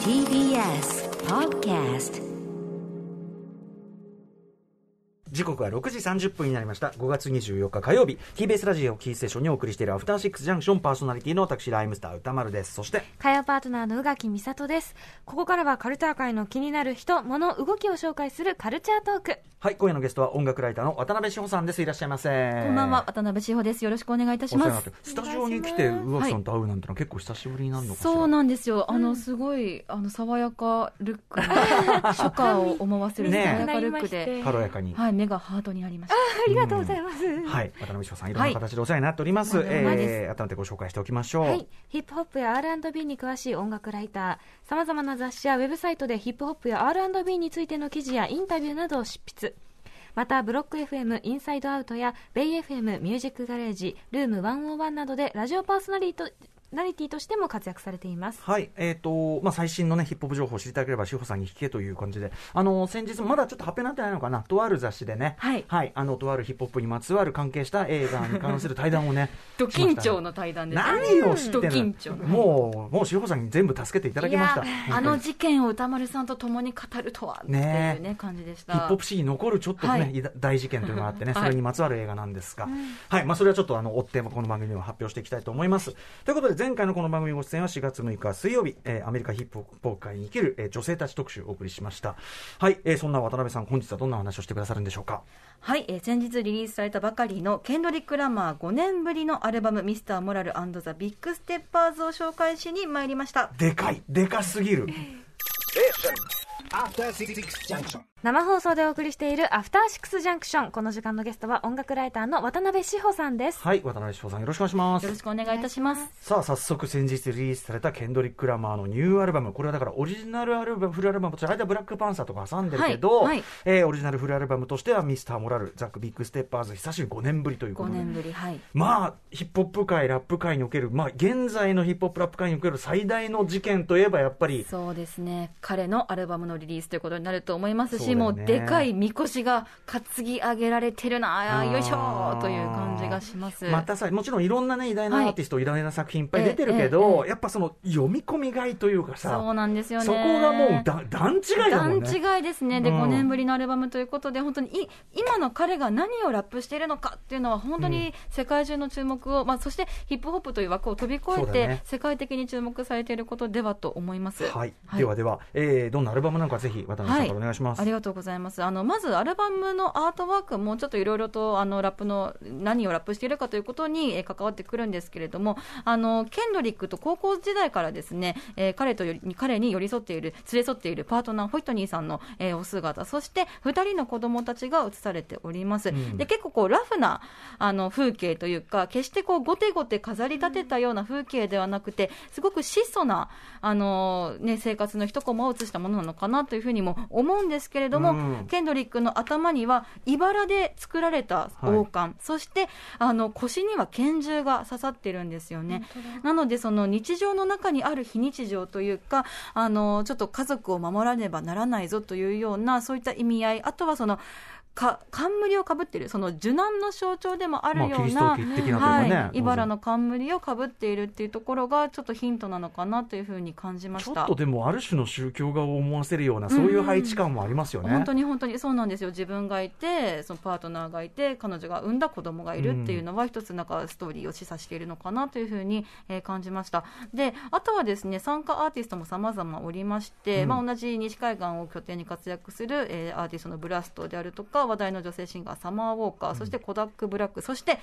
TBS Podcast 時刻は6時30分になりました。5月24日火曜日。TBS ラジオキーステーションにお送りしているアフターシックスジャンクションパーソナリティの私ライムスター歌丸です。そして火曜パートナーの宇垣美里です。ここからはカルチャー界の気になる人物動きを紹介するカルチャートーク。はい今夜のゲストは音楽ライターの渡辺志保さんです。いらっしゃいませこんばんは、渡辺志保です。よろしくお願いいたします。お世話になって。スタジオに来て宇垣さんと会うなんてのは結構久しぶりになるのかしら、そうなんですよ。あの、すごい、あの、爽やかルック。の、初夏を思わせる爽ねやかルックで、軽やかに。はい、目がハートになりました。ありがとうございます、はい、渡辺志保さん、いろんな形でお世話になっております。はい。えー、改めてご紹介しておきましょう。はい、ヒップホップや R&B に詳しい音楽ライターさまざまな雑誌やウェブサイトでヒップホップや R&B についての記事やインタビューなどを執筆。またブロック FM インサイドアウトやベイ FM ミュージックガレージルーム101などでラジオパーソナリティナリティとしても活躍されています。はい、えっ、と、まあ、最新のね、ヒップホップ情報を知りたければ、志保さんに聞けという感じで、あの、先日、まだちょっと発表になってないのかな、とある雑誌でね、はい。あの、とあるヒップホップにまつわる関係した映画に関する対談をね、ド緊張の対談です。何を知ってドんの？緊張。もう、もう志保さんに全部助けていただきました。あの事件を歌丸さんと共に語るとはっていうねね感じでした。ヒップホップ史に残るちょっとね、はい。大事件というのがあってね、はい。それにまつわる映画なんですが、はい、まあ、それはちょっとあの追ってこの番組でも発表していきたいと思います。ということで、前回のこの番組ご出演は4月6日水曜日、えーアメリカヒップホップ界に生きる、えー女性たち特集をお送りしました。はい、えーそんな渡辺さん、本日はどんな話をしてくださるんでしょうか？はい、えー先日リリースされたばかりのケンドリック・ラマー5年ぶりのアルバム「ミスターモラルザ・ビッグステッパーズ」を紹介しに参りました。でかい、でかすぎる。After Six Junction. 生放送でお送りしているアフターシックスジャンクションこの時間のゲストは音楽ライターの渡辺志保さんですはい、渡辺志保さん、よろしくお願いしますよろ。しくお願いいたします。さあ早速先日リリースされたケンドリック・ラマーのニューアルバムこれはだからオリジナルアルバムフルアルバムと間ブラックパンサーとか挟んでるけど、はいはいえーオリジナルフルアルバムとしては Mr. Morale & The Big Steppers 久しぶり5年ぶりというこ5とで年ぶり、はい。まあヒップホップ界ラップ界におけるまあ現在のヒップホップラップ界における最大の事件といえばやっぱりそうですね。彼のアルバムのリリースということになると思いますし、もうでかいみこしが担ぎ上げられてるな、よいしょーという感じがします。またさもちろんいろんなね偉大なアはいーティスト、偉大な作品いっぱい出てるけど、やっぱその読み込みがいというかさそうなんですよね。そこがもうだ段違いだもんね。段違いですね。で、うん。5年ぶりのアルバムということで、本当にい今の彼が何をラップしているのかっていうのは、本当に世界中の注目を、まあ、そしてヒップホップという枠を飛び越えて、ね。世界的に注目されていることではと思います。はい、ではでは、えーどんなアルバムなのかぜひ渡辺さんからお願いします、ありがとうございます。あの、まず、アルバムのアートワークもちょっといろいろと、あの、ラップの、何をラップしているかということに、えー関わってくるんですけれども、あの、ケンドリックと高校時代からですね、えー彼と彼に寄り添っている、連れ添っているパートナー、ホイットニーさんの、えーお姿、そして、二人の子供たちが映されております。んで、結構こう、ラフな、あの、風景というか、決してこう、ごてごて飾り立てたような風景ではなくて、すごく質素な、あの、ね、生活の一コマを映したものなのかなというふうにも思うんですけれども、うん。ケンドリックの頭には、茨で作られた王冠、そして、あの、腰には拳銃が刺さってるんですよね。なので、その日常の中にある非日常というか、あの、ちょっと家族を守らねばならないぞというような、そういった意味合い、あとはその、か冠をかぶってる、その受難の象徴でもあるような、いうかねはい、茨の冠をかぶっているっていうところが、ちょっとヒントなのかなというふうに感じました。ちょっとでもある種の宗教画を思わせるようなそういう配置感もありますよね。本当に本当にそうなんですよ、自分がいて、そのパートナーがいて、彼女が産んだ子供がいるっていうのは、一つなんかストーリーを示唆しているのかなというふうに、えー感じました。で、あとはですね、参加アーティストも様々おりまして、うんまあ同じ西海岸を拠点に活躍する、えーアーティストのブラストであるとか、話題の女性シンガー、サマーウォーカー、そしてコダック・ブラック、そして、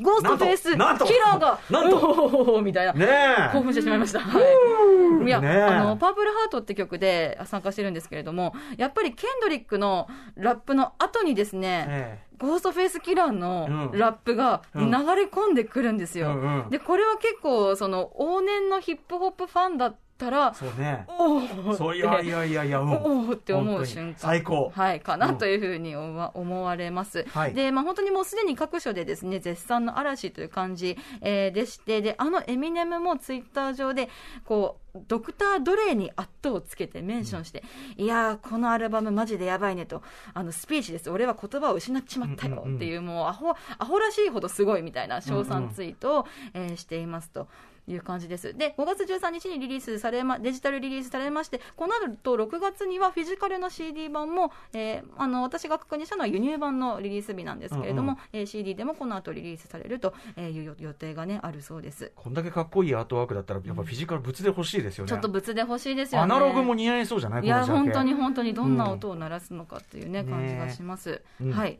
ゴーストフェイスキラーが、なんと。みたいな。ねえ。興奮してしまいました。はい。いや、ねえ。あの、パープルハートって曲で参加してるんですけれども、やっぱりケンドリックのラップの後にですね、えゴーストフェイスキラーのうん。ラップが流うん。れ込んでくるんですよ。うんうん。で、これは結構、その、往年のヒップホップファンだったら、そうね。おーそういやいやいやいや、うんおーって思う瞬間。最高。はい、かうなんというふうに思われます。はいで、まあ本当にもうすでに各所でですね、絶賛の嵐という感じ、えーでして、で、あのエミネムもツイッター上で、こう、ドクター・ドレイに圧倒をつけてメンションして、いやー、このアルバムマジでやばいねと、あの、スピーチです。俺は言葉を失っちまったようんうんうんっていう、もうアホ、アホらしいほどすごいみたいな称賛ツイートを、えーしていますと。いう感じです。で、5月13日にリリースされま、デジタルリリースされまして、この後6月にはフィジカルの CD 版も、えーあの、私が確認したのは輸入版のリリース日なんですけれども、うんえー CD でもこの後リリースされるとえーいう予定がね、あるそうです。こんだけかっこいいアートワークだったら、やっぱフィジカル物で欲しいですよね。ちょっと物で欲しいですよね。アナログも似合いそうじゃない？いや、本当に本当にどんな音を鳴らすのかっていうね、ね感じがします。うんはい。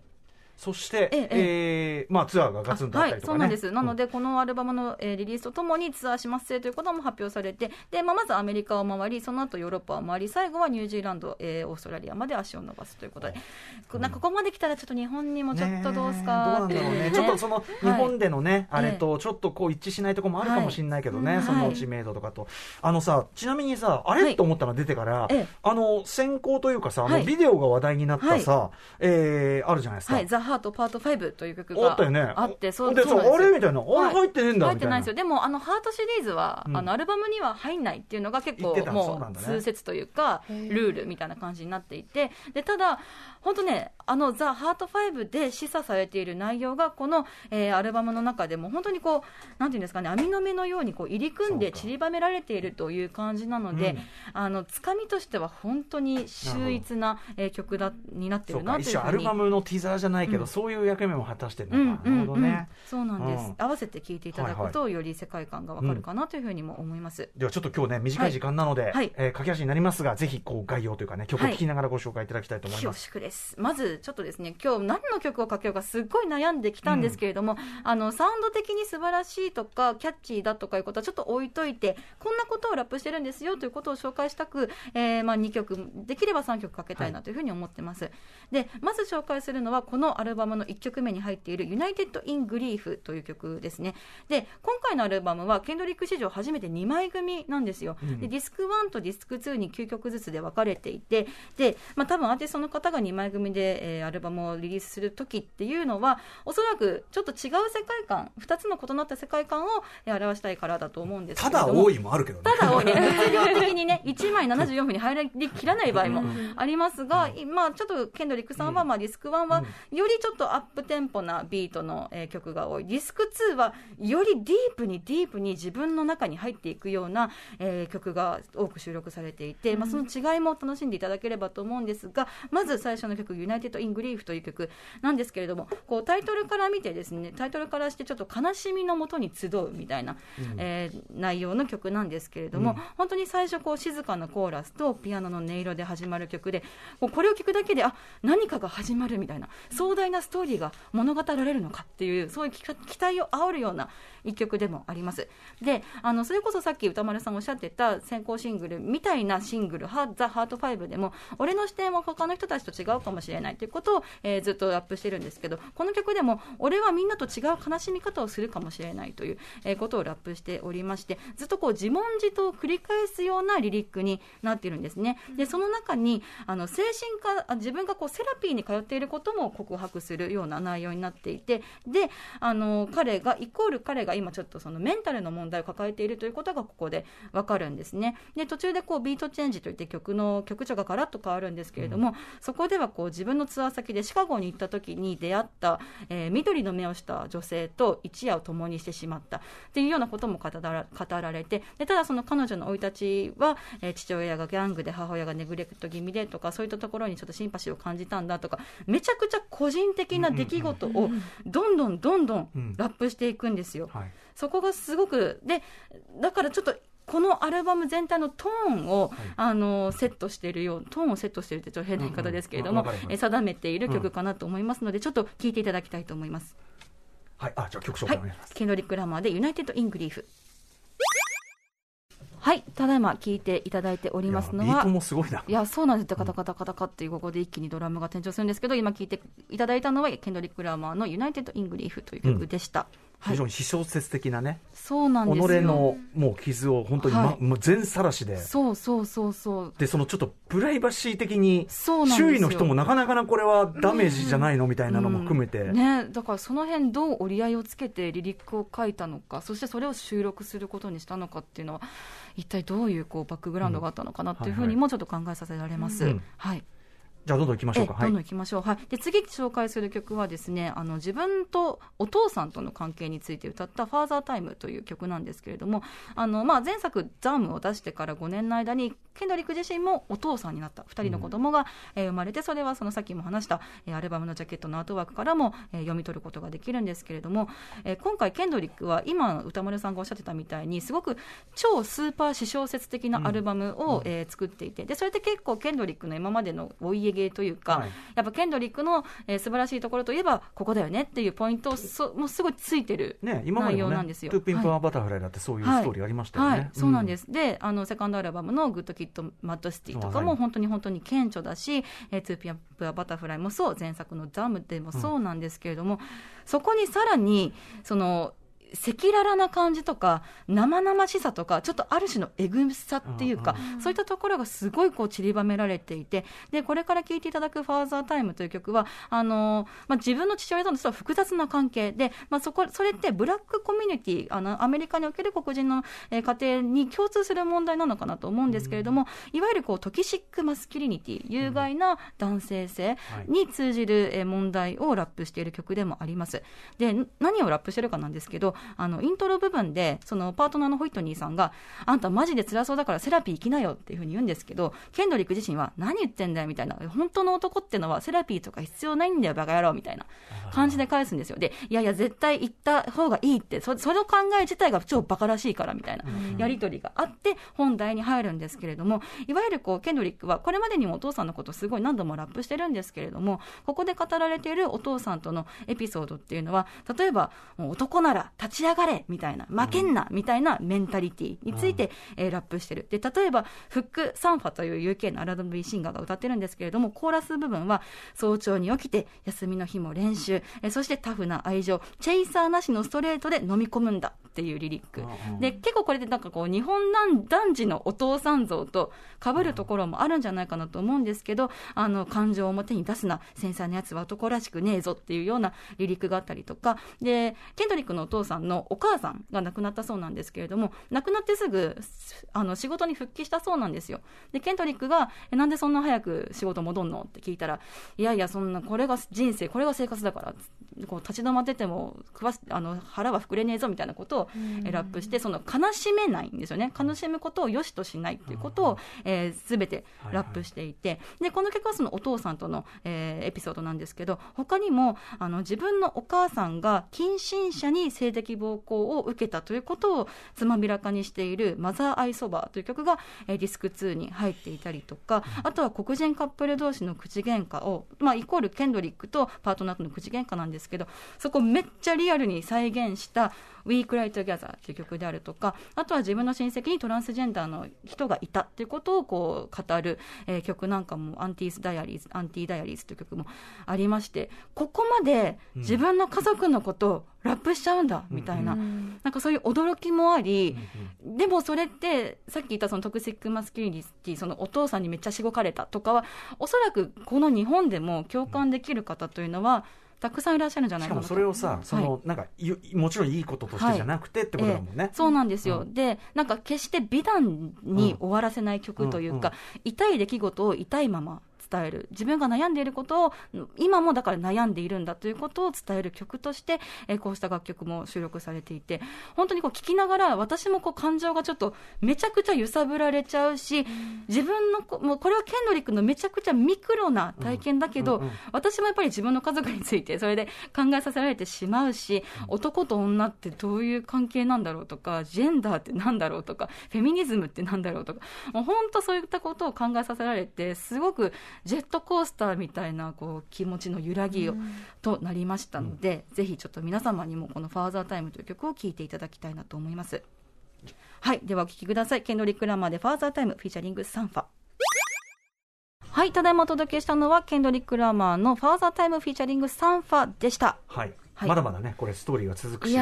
そして、えええーまあ、ツアーがガツンとあったりとかね。はい、そうなんです。なので、このアルバムの、えーリリースとともにツアーしますせということも発表されて、で、まあ、まずアメリカを回り、その後ヨーロッパを回り、最後はニュージーランド、えーオーストラリアまで足を伸ばすということで、こなんかここまで来たらちょっと日本にもちょっとどうすかっていうね。えどうなんだろうね。ちょっとその日本でのね、あれとちょっとこう一致しないところもあるかもしれないけどね、はいその知名度とかと。あのさ、ちなみにさ、あれ、はい。と思ったの出てから、ええ。あの、先行というかさ、あのはい。ビデオが話題になったさ、えーあるじゃないですか。ハートパート5という曲があったよね。あって、そうであれみたいな。あれはい入ってねえんだみたいな。入ってないんですよ。でも、あの、ハートシリーズは、うんあの、アルバムには入んないっていうのが結構もう通説というか、ルールみたいな感じになっていて、で、ただ、本当ね、あの、ザ・ハート5で示唆されている内容が、この、えーアルバムの中でも、本当にこう、なんていうんですかね、網の目のようにこう入り組んで散りばめられているという感じなので、うんあの、つかみとしては本当に秀逸な、えー曲だ、になってるなというふうに。アルバムのティザーじゃないけど、うんそういう役目も果たしてるうんのか。なるほどね。そうなんです、うん合わせて聴いていただくと、より世界観がわかるかなというふうにも思います。ではちょっと今日ね、短い時間なので、はいえー駆け足になりますが、ぜひこう概要というかね、曲を聴きながらご紹介いただきたいと思い恐ます。縮です。まず、ちょっとですね、今日何の曲をかけようかすっごい悩んできたんですけれども、あの、サウンド的に素晴らしいとか、キャッチーだとかいうことはちょっと置いといて、こんなことをラップしてるんですよということを紹介したく、えーまあ2曲、できれば3曲かけたいなというふうに思ってます。で、まず紹介するのは、このアルバムの1曲目に入っている United in Grief という曲ですね。で、今回のアルバムは、ケンドリック史上初めて2枚組なんですよ。うんで、ディスク1とディスク2に9曲ずつで分かれていて、で、まあ多分アーティストの方が2枚組で、えーアルバムをリリースする時っていうのは、おそらくちょっと違う世界観、2つの異なった世界観をえー表したいからだと思うんですけども。だ多いもあるけどね。ただ多いね、物量的にね、1枚74分に入りきらない場合もありますが、まあちょっとケンドリックさんは、まあディスク1は、よりちょっとアップテンポなビートの、えー曲が多い。ディスク2は、よりディープにディープに自分の中に入っていくような、えー曲が多く収録されていて、まあその違いも楽しんでいただければと思うんですが、まず最初の曲、United in Grief という曲なんですけれども、こうタイトルから見てですね、タイトルからしてちょっと悲しみのもとに集うみたいな、えー内容の曲なんですけれども、本当に最初こう静かなコーラスとピアノの音色で始まる曲で、これを聞くだけで、あ、何かが始まるみたいな、壮大なストーリーが物語られるのかっていう、そういう期期待を煽るような一曲でもあります。で、あの、それこそさっき歌丸さんおっしゃってた先行シングルみたいなシングル、ハザ・ハート5でも、俺の視点は他の人たちと違うかもしれないということを、えーずっとラップしてるんですけど、この曲でも、俺はみんなと違う悲しみ方をするかもしれないという、えーことをラップしておりまして、ずっとこう自問自答を繰り返すようなリリックになっているんですね。で、その中に、あの、精神科、あ自分がこうセラピーに通っていることも告白するような内容になっていて、で、あの、彼が、イコール彼が今ちょっとそのメンタルの問題を抱えているということがここでわかるんですね。で、途中でこうビートチェンジといって曲の曲調がガラッと変わるんですけれども、そこではこう自分のツアー先でシカゴに行った時に出会った、えー緑の目をした女性と一夜を共にしてしまったっていうようなことも語ら語られて、で、ただその彼女の生い立ちは、えー父親がギャングで母親がネグレクト気味でとか、そういったところにちょっとシンパシーを感じたんだとか、めちゃくちゃ個人的な出来事をどんどんどんどんうんラップしていくんですよ。はい。そこがすごく、で、だからちょっと、このアルバム全体のトーンを、あのセットしているよう、トーンをセットしているってちょっと変な言い方ですけれども、うんうんえ定めている曲かなと思いますので、ちょっと聴いていただきたいと思います。はい。あ、じゃあ曲紹はい介お願いします。、ケンドリック・ラマーで United in Grief。はい、ただいま聴いていただいておりますのはいやビート、もすごいな。いや、そうなんです。カタカタカタカっていうここで一気にドラムが転調するんですけど、今聴いていただいたのは、ケンドリック・ラマーの United in Grief という曲でした。はい非常、に私小説的なね、そうなんですよ。己のもう傷を本当に、まはい。もう全さらしで。そうそうそうそう。で、そのちょっとプライバシー的に、周囲の人もなかなかなこれはダメージじゃないのみたいなのも含めて、うん。ね、だからその辺どう折り合いをつけてリリックを書いたのかそしてそれを収録することにしたのかっていうのは一体どういうこうバックグラウンドがあったのかなっていうふうにもちょっと考えさせられます、うん。はいじゃあどんどん行きましょうか。はい。えどんどん行きましょう、はい、で次紹介する曲はですねあの自分とお父さんとの関係について歌った「ファーザータイムという曲なんですけれどもあの、まあ、前作「ザムを出してから5年の間にケンドリック自身もお父さんになった。2人の子供が、えー生まれてそれはそのさっきも話した、えーアルバムのジャケットのアートワークからも、えー読み取ることができるんですけれども、えー今回ケンドリックは今宇多丸さんがおっしゃってたみたいにすごく超スーパー私小説的なアルバムを、えー作っていてでそれって結構ケンドリックの今までのお家芸というか、はい。やっぱケンドリックの、えー素晴らしいところといえばここだよねっていうポイントをそもうすごいついてる内容なんですよ。 To Pimp はい。アButterfly だってそういうストーリーありましたよね。はい、そうなんです。す。で、あのセカンドアルバムの good kid, m.A.A.d city とかはいも本当に本当に顕著だし、えー、 To Pimp a Butterfly もそう、前作の DAMN でもそうなんですけれども、そこにさらにその赤裸々な感じとか生々しさとかちょっとある種のえぐさっていうか、そういったところがすごいこう散りばめられていてでこれから聴いていただく「 Father Time という曲はあのまあ、自分の父親との実は複雑な関係で、まあ、そこそれってブラックコミュニティあのアメリカにおける黒人の、えー家庭に共通する問題なのかなと思うんですけれども、いわゆるこう toxic masculinity 有害な男性性に通じる、えー問題をラップしている曲でもあります。でん何をラップしてるかなんですけどあのイントロ部分でそのパートナーのホイットニーさんがあんたマジで辛そうだからセラピー行きなよっていうふうに言うんですけどケンドリック自身は何言ってんだよみたいな。本当の男ってのはセラピーとか必要ないんだよバカ野郎みたいな感じで返すんですよ。でいやいや絶対行った方がいいってそその考え自体が超バカらしいからみたいな。やり取りがあって本題に入るんですけれどもいわゆるこうケンドリックはこれまでにもお父さんのことをすごい何度もラップしてるんですけれどもここで語られているお父さんとのエピソードっていうのは例えば男なら立ち上がれみたいな負けんなみたいなメンタリティについて、えーラップしてる。で例えばフック・サンファという UK の R&B シンガーが歌ってるんですけれどもコーラス部分は早朝に起きて休みの日も練習。えーそしてタフな愛情。チェイサーなしのストレートで飲み込むんだ。っていうリリック。で結構これでなんかこう日本男男児のお父さん像と被るところもあるんじゃないかなと思うんですけどあの感情を表に出すな。繊細なやつは男らしくねえぞっていうようなリリックがあったりとか。でケンドリックのお父さんのお母さんが亡くなったそうなんですけれども亡くなってすぐあの仕事に復帰したそうなんですよ。でケンドリックがえなんでそんな早く仕事戻んの？って聞いたらいやいやそんなこれが人生これが生活だからこう立ち止まってても食わしあの腹は膨れねえぞみたいなことをえラップしてその悲しめないんですよね。悲しむことを良しとしないっていうことを、えー、全てラップしていて、でこの曲はそのお父さんとの、えーエピソードなんですけど他にもあの自分のお母さんが近親者に性的暴行を受けたということをつまびらかにしている「マザー・アイ・ソバー」という曲が、えーディスク2に入っていたりとかあとは黒人カップル同士の口喧嘩を、まあ、イコールケンドリックとパートナーとの口喧嘩なんですけどそこめっちゃリアルに再現した「We Cry Together」という曲であるとかあとは自分の親戚にトランスジェンダーの人がいたっていうことをこう語る、えー曲なんかも「アンティース・ダイアリーズ」「アンティー・ダイアリーズ」という曲もありましてここまで自分の家族のことをラップしちゃうんだみたいな、なんかそういう驚きもあり、でもそれってさっき言ったそのトクシックマスキュリティそのお父さんにめっちゃしごかれたとかはおそらくこの日本でも共感できる方というのはたくさんいらっしゃるんじゃなしかもいかなとそれをさ、その、なんかい、もちろんいいこととしてじゃなくてってことだもんね。ええ。そうなんですよ、うでなんか決して美談に終わらせない曲というか、痛い出来事を痛いまま伝える。自分が悩んでいることを今もだから悩んでいるんだということを伝える曲として、えーこうした楽曲も収録されていて本当にこう聴きながら私もこう感情がちょっとめちゃくちゃ揺さぶられちゃうし、自分のこもうこれはケンドリックのめちゃくちゃミクロな体験だけど、うんうんうん。私もやっぱり自分の家族についてそれで考えさせられてしまうし、男と女ってどういう関係なんだろうとかジェンダーってなんだろうとかフェミニズムってなんだろうとかもう本当そういったことを考えさせられてすごくジェットコースターみたいなこう気持ちの揺らぎを、となりましたので、ぜひちょっと皆様にもこの「ファーザータイムという曲を聴いていただきたいなと思います。はい、ではお聴きください。ケンドリック・ラマーで Father Time featuring サンファ。はい、ただいまお届けしたのはケンドリック・ラマーの Father Time featuring サンファでした。はい。はい。まだまだねこれストーリーが続くし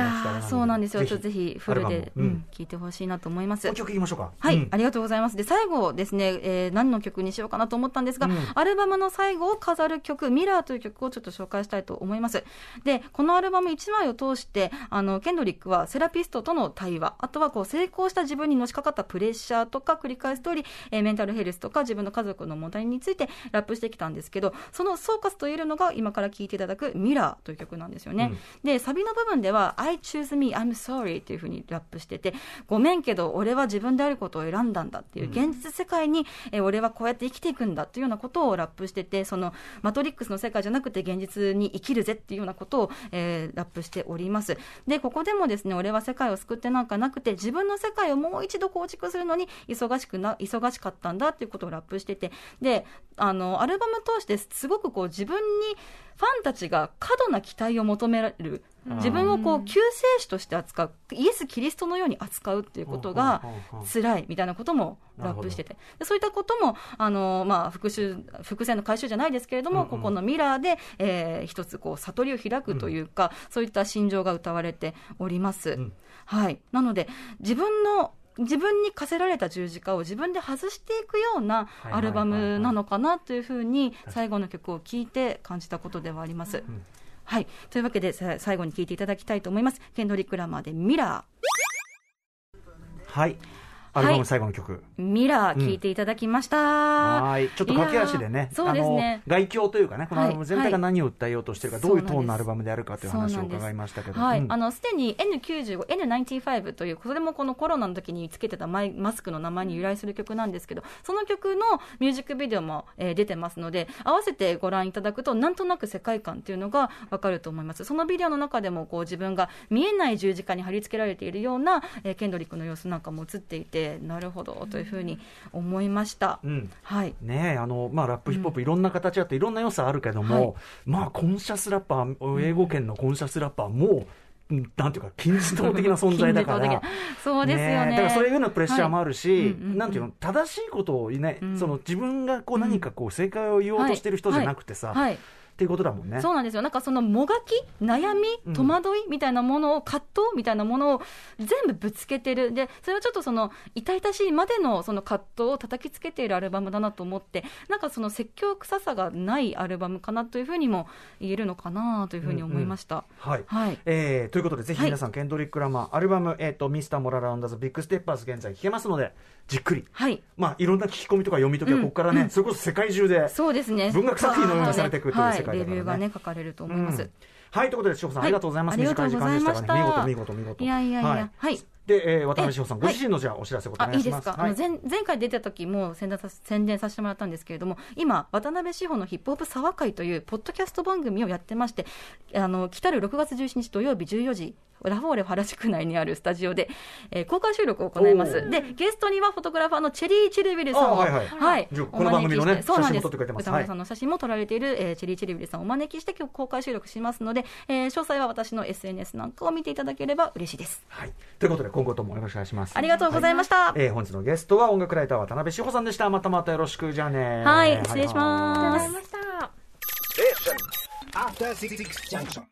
そうなんですよ。ぜちょっとぜひフルで、うんうん。聞いてほしいなと思います。曲いきましょうか。はい、うん。ありがとうございます。で、最後ですね、えー何の曲にしようかなと思ったんですが、うん。アルバムの最後を飾る曲、ミラーという曲をちょっと紹介したいと思います。で、このアルバム1枚を通して、あの、ケンドリックはセラピストとの対話、あとはこう、成功した自分にのしかかったプレッシャーとか繰り返す通り、えーメンタルヘルスとか自分の家族の問題についてラップしてきたんですけど、その総括と言えるのが今から聴いていただくミラーという曲なんですよね。で、サビの部分では、I choose me, I'm sorry っていう風にラップしてて、ごめんけど、俺は自分であることを選んだんだっていう、現実世界に、えー俺はこうやって生きていくんだっていうようなことをラップしてて、その、マトリックスの世界じゃなくて現実に生きるぜっていうようなことを、えーラップしております。で、ここでもですね、俺は世界を救ってなんかなくて、自分の世界をもう一度構築するのに忙しくな、忙しかったんだっていうことをラップしてて、で、あの、アルバム通してすごくこう自分にファンたちが過度な期待を求められる。自分をこう救世主として扱う、イエス・キリストのように扱うっていうことが辛いみたいなこともラップしてて、でそういったことも、あのまあ、復讐伏線の回収じゃないですけれども、うん。うん。ここのミラーで、えー一つこう悟りを開くというか、そういった心情が歌われております。ん。はい、なので、自分の自分に課せられた十字架を自分で外していくようなはいアルバムなのかなというふうにはい最後の曲を聴いて感じたことではあります。ん。はい、というわけでさ最後に聴いていただきたいと思います。ケンドリック・ラマーでミラはいアルバム最後の曲、ー、ミラー聴いていただきました。はい。ちょっと駆け足でねそうですね。あの外境というかねこのアルバム全体がはい何を訴えようとしてるか、はいどういうトーンのアルバムであるかという話を伺いましたけど。はい、うん。あのすでに N95、N95 という、それもこのコロナの時につけてたマイマスクの名前に由来する曲なんですけど、その曲のミュージックビデオも、えー出てますので、合わせてご覧いただくと、なんとなく世界観っていうのがわかると思います。そのビデオの中でもこう自分が見えない十字架に貼り付けられているような、えーケンドリックの様子なんかも映っていて、なるほどというふうに思いました。うん。はい。ねえあのまあ、ラップ、ヒップホップ、いろんな形あって、いろんな良さあるけども、はい。まあ、コンシャスラッパー、英語圏のコンシャスラッパーも、うんなんていうか、金字塔的な存在だから。そうですよね。え。だからそういうようなプレッシャーもあるし、なんていうの、正しいことをね、うん。その自分がこう何かこう正解を言おうとしてる人じゃなくてさ、はいっていうことだもんね。そうなんですよ。なんかそのもがき、悩うんみ、戸惑いみたいなものを、葛藤みたいなものを全部ぶつけてる。で、それはちょっとその、痛々しいまでのその葛藤を叩きつけているアルバムだなと思って、なんかその説教臭さがないアルバムかなというふうにも言えるのかなというふうに思いました。はいはい。えーということで、ぜひ皆さん、ケンドリック・ラマー、アルバム、えーと、 Mr. Morale and the Big Steppers、現在聴けますので、じっくり、はい。まあ、いろんな聞き込みとか読み解きは、ここからね、それこそ世界中で、そうですね。文学作品のようにされていくという世界。レビューがね、書かれると思います。うん。はい、ということで、志保さん、はい。ありがとうございます。ありがとうございました。短い時間でしたがね、見事、見事、見事。いやいやいやはい。で、えー渡辺志保さん、えご自身のじゃあ、お知らせをお願いします。す。い。いでか、はい。あの前前回出た時も宣伝さ宣伝させてもらったんですけれども今渡辺志保のヒップホップ沢会というポッドキャスト番組をやってましてあの来たる6月17日土曜日14時ラフォーレ原宿内にあるスタジオで、えー公開収録を行います。でゲストにはフォトグラファーのチェリー・チルビルさんをあはいはい。じゃあこの番組のねお招きしてそうなんです。写真も撮ってくれてます。歌丸さんの写真も撮られている、えーチェリー・チルビルさんをお招きして今日公開収録しますので、えー詳細は私の SNS なんかを見ていただければ嬉しいです。はい。ということで、今後ともよろしくお願いします。ありがとうございました、えー本日のゲストは音楽ライター渡辺志保さんでした。またまたよろしく、じゃあね。はい。失礼します。ありがとうございました。After Six Junction.